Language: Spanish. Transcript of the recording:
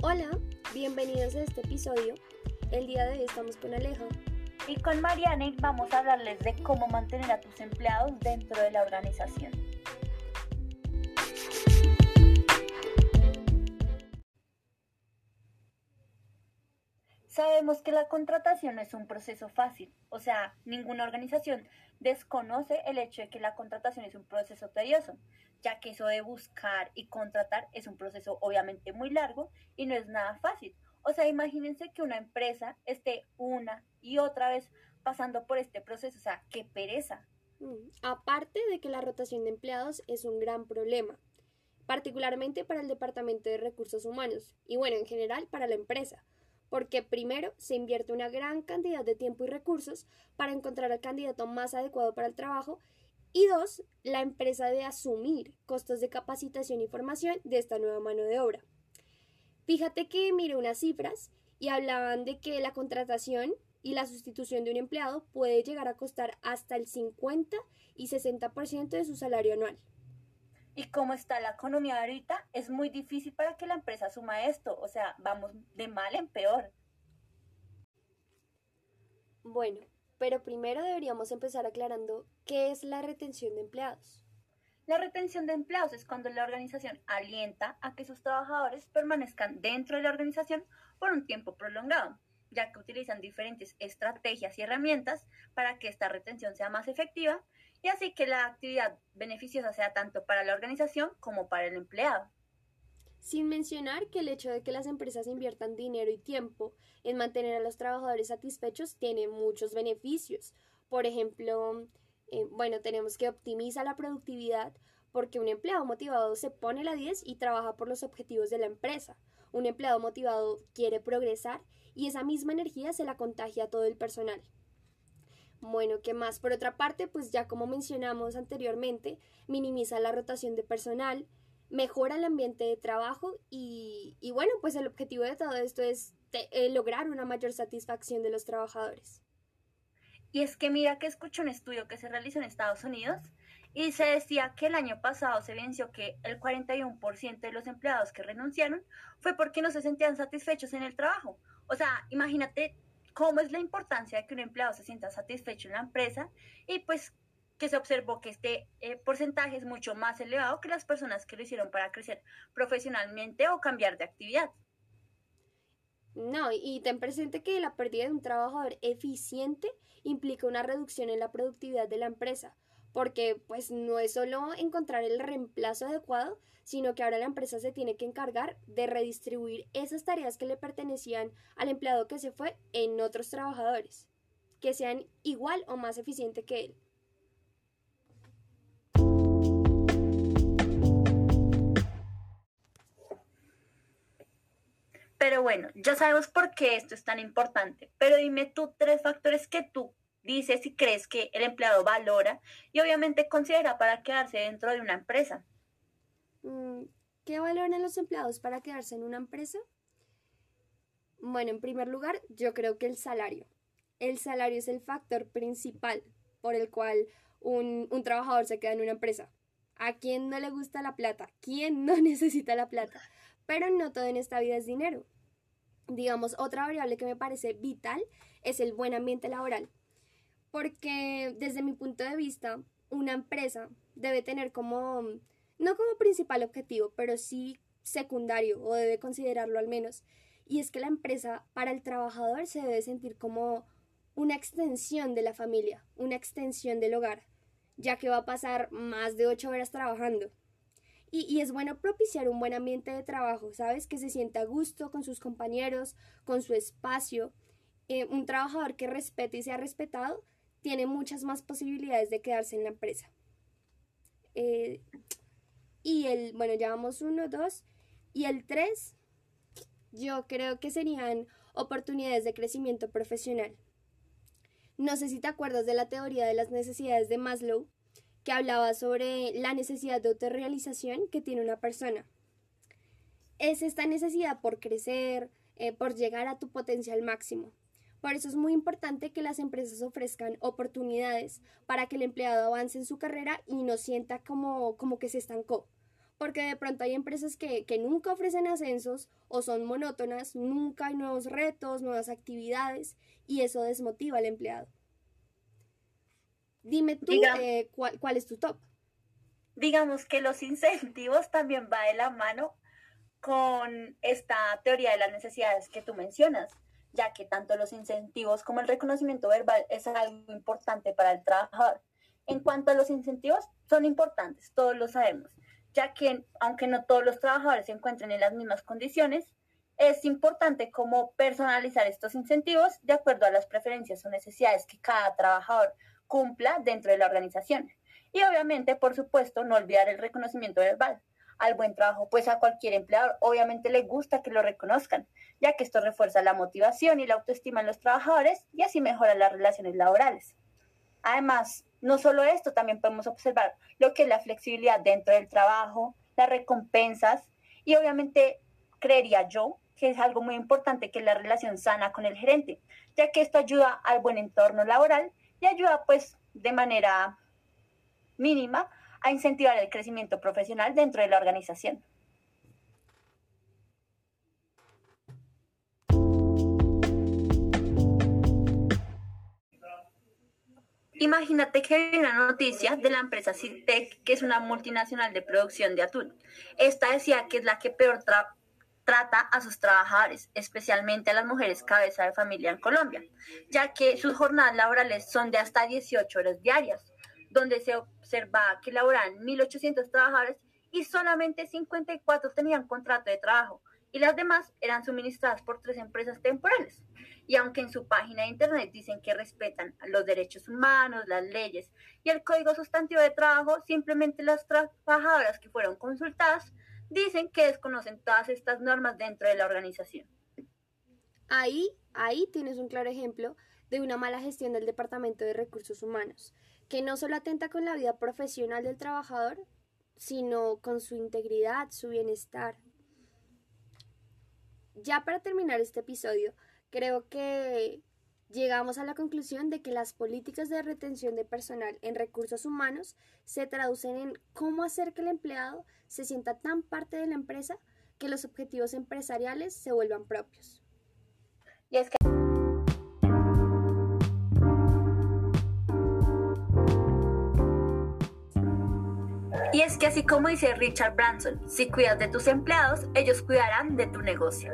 Hola, bienvenidos a este episodio. El día de hoy estamos con Aleja. Y con Mariana vamos a hablarles de cómo mantener a tus empleados dentro de la organización. Sabemos que la contratación no es un proceso fácil, o sea, ninguna organización desconoce el hecho de que la contratación es un proceso tedioso, ya que eso de buscar y contratar es un proceso obviamente muy largo y no es nada fácil. O sea, imagínense que una empresa esté una y otra vez pasando por este proceso, o sea, qué pereza. Mm, aparte de que la rotación de empleados es un gran problema, particularmente para el Departamento de Recursos Humanos y bueno, en general para la empresa porque primero se invierte una gran cantidad de tiempo y recursos para encontrar al candidato más adecuado para el trabajo y dos, la empresa de asumir costos de capacitación y formación de esta nueva mano de obra. Fíjate que miré unas cifras y hablaban de que la contratación y la sustitución de un empleado puede llegar a costar hasta el 50 y 60% de su salario anual y cómo está la economía ahorita, es muy difícil para que la empresa asuma esto. O sea, vamos de mal en peor. Bueno, pero primero deberíamos empezar aclarando qué es la retención de empleados. La retención de empleados es cuando la organización alienta a que sus trabajadores permanezcan dentro de la organización por un tiempo prolongado, ya que utilizan diferentes estrategias y herramientas para que esta retención sea más efectiva y así que la actividad beneficiosa sea tanto para la organización como para el empleado. Sin mencionar que el hecho de que las empresas inviertan dinero y tiempo en mantener a los trabajadores satisfechos tiene muchos beneficios. Por ejemplo, eh, bueno, tenemos que optimizar la productividad porque un empleado motivado se pone la 10 y trabaja por los objetivos de la empresa. Un empleado motivado quiere progresar y esa misma energía se la contagia a todo el personal. Bueno, ¿qué más? Por otra parte, pues ya como mencionamos anteriormente, minimiza la rotación de personal, mejora el ambiente de trabajo y, bueno, pues el objetivo de todo esto es eh, lograr una mayor satisfacción de los trabajadores. Y es que mira que escucho un estudio que se realizó en Estados Unidos y se decía que el año pasado se venció que el 41% de los empleados que renunciaron fue porque no se sentían satisfechos en el trabajo. O sea, imagínate cómo es la importancia de que un empleado se sienta satisfecho en la empresa y pues que se observó que este eh, porcentaje es mucho más elevado que las personas que lo hicieron para crecer profesionalmente o cambiar de actividad. No, y ten presente que la pérdida de un trabajador eficiente implica una reducción en la productividad de la empresa, porque pues no es solo encontrar el reemplazo adecuado, sino que ahora la empresa se tiene que encargar de redistribuir esas tareas que le pertenecían al empleado que se fue en otros trabajadores, que sean igual o más eficiente que él. Pero bueno, ya sabemos por qué esto es tan importante, pero dime tú tres factores que tú dice si crees que el empleado valora y obviamente considera para quedarse dentro de una empresa. Mm, ¿Qué valoran los empleados para quedarse en una empresa? Bueno, en primer lugar, yo creo que el salario. El salario es el factor principal por el cual un, un trabajador se queda en una empresa. ¿A quién no le gusta la plata? ¿Quién no necesita la plata? Pero no todo en esta vida es dinero. Digamos, otra variable que me parece vital es el buen ambiente laboral porque desde mi punto de vista, una empresa debe tener como, no como principal objetivo, pero sí secundario, o debe considerarlo al menos, y es que la empresa para el trabajador se debe sentir como una extensión de la familia, una extensión del hogar, ya que va a pasar más de ocho horas trabajando. Y, es bueno propiciar un buen ambiente de trabajo, ¿sabes? Que se sienta a gusto con sus compañeros, con su espacio. Eh, un trabajador que respete y sea respetado tiene muchas más posibilidades de quedarse en la empresa. Eh, y el, bueno, ya vamos uno, dos, y el tres, yo creo que serían oportunidades de crecimiento profesional. No sé si te acuerdas de la teoría de las necesidades de Maslow, que hablaba sobre la necesidad de autorrealización que tiene una persona. Es esta necesidad por crecer, eh, por llegar a tu potencial máximo. Por eso es muy importante que las empresas ofrezcan oportunidades para que el empleado avance en su carrera y no sienta como, como que se estancó. porque de pronto hay empresas que, que, nunca ofrecen ascensos o son monótonas, nunca hay nuevos retos, nuevas actividades y eso desmotiva al empleado. Dime tú eh, ¿cuál, cuál es tu top. Digamos que los incentivos también va de la mano con esta teoría de las necesidades que tú mencionas, ya que tanto los incentivos como el reconocimiento verbal es algo importante para el trabajador. En cuanto a los incentivos, son importantes, todos lo sabemos, ya que aunque no todos los trabajadores se encuentren en las mismas condiciones, es importante como personalizar estos incentivos de acuerdo a las preferencias o necesidades que cada trabajador cumpla dentro de la organización. Y obviamente, por supuesto, no olvidar el reconocimiento verbal al buen trabajo, pues a cualquier empleador obviamente le gusta que lo reconozcan, ya que esto refuerza la motivación y la autoestima en los trabajadores y así mejora las relaciones laborales. Además, no solo esto, también podemos observar lo que es la flexibilidad dentro del trabajo, las recompensas y obviamente creería yo que es algo muy importante que es la relación sana con el gerente, ya que esto ayuda al buen entorno laboral y ayuda pues de manera mínima a incentivar el crecimiento profesional dentro de la organización. Imagínate que hay una noticia de la empresa Citec, que es una multinacional de producción de atún. Esta decía que es la que peor trata a sus trabajadores, especialmente a las mujeres cabeza de familia en Colombia, ya que sus jornadas laborales son de hasta 18 horas diarias, donde se observa que laboran 1.800 trabajadores y solamente 54 tenían contrato de trabajo y las demás eran suministradas por tres empresas temporales. Y aunque en su página de internet dicen que respetan los derechos humanos, las leyes y el código sustantivo de trabajo, simplemente las trabajadoras que fueron consultadas dicen que desconocen todas estas normas dentro de la organización. Ahí, ahí tienes un claro ejemplo de una mala gestión del Departamento de Recursos Humanos, que no solo atenta con la vida profesional del trabajador, sino con su integridad, su bienestar. Ya para terminar este episodio, creo que llegamos a la conclusión de que las políticas de retención de personal en recursos humanos se traducen en cómo hacer que el empleado se sienta tan parte de la empresa que los objetivos empresariales se vuelvan propios. Y es que Y es que así como dice Richard Branson, si cuidas de tus empleados, ellos cuidarán de tu negocio.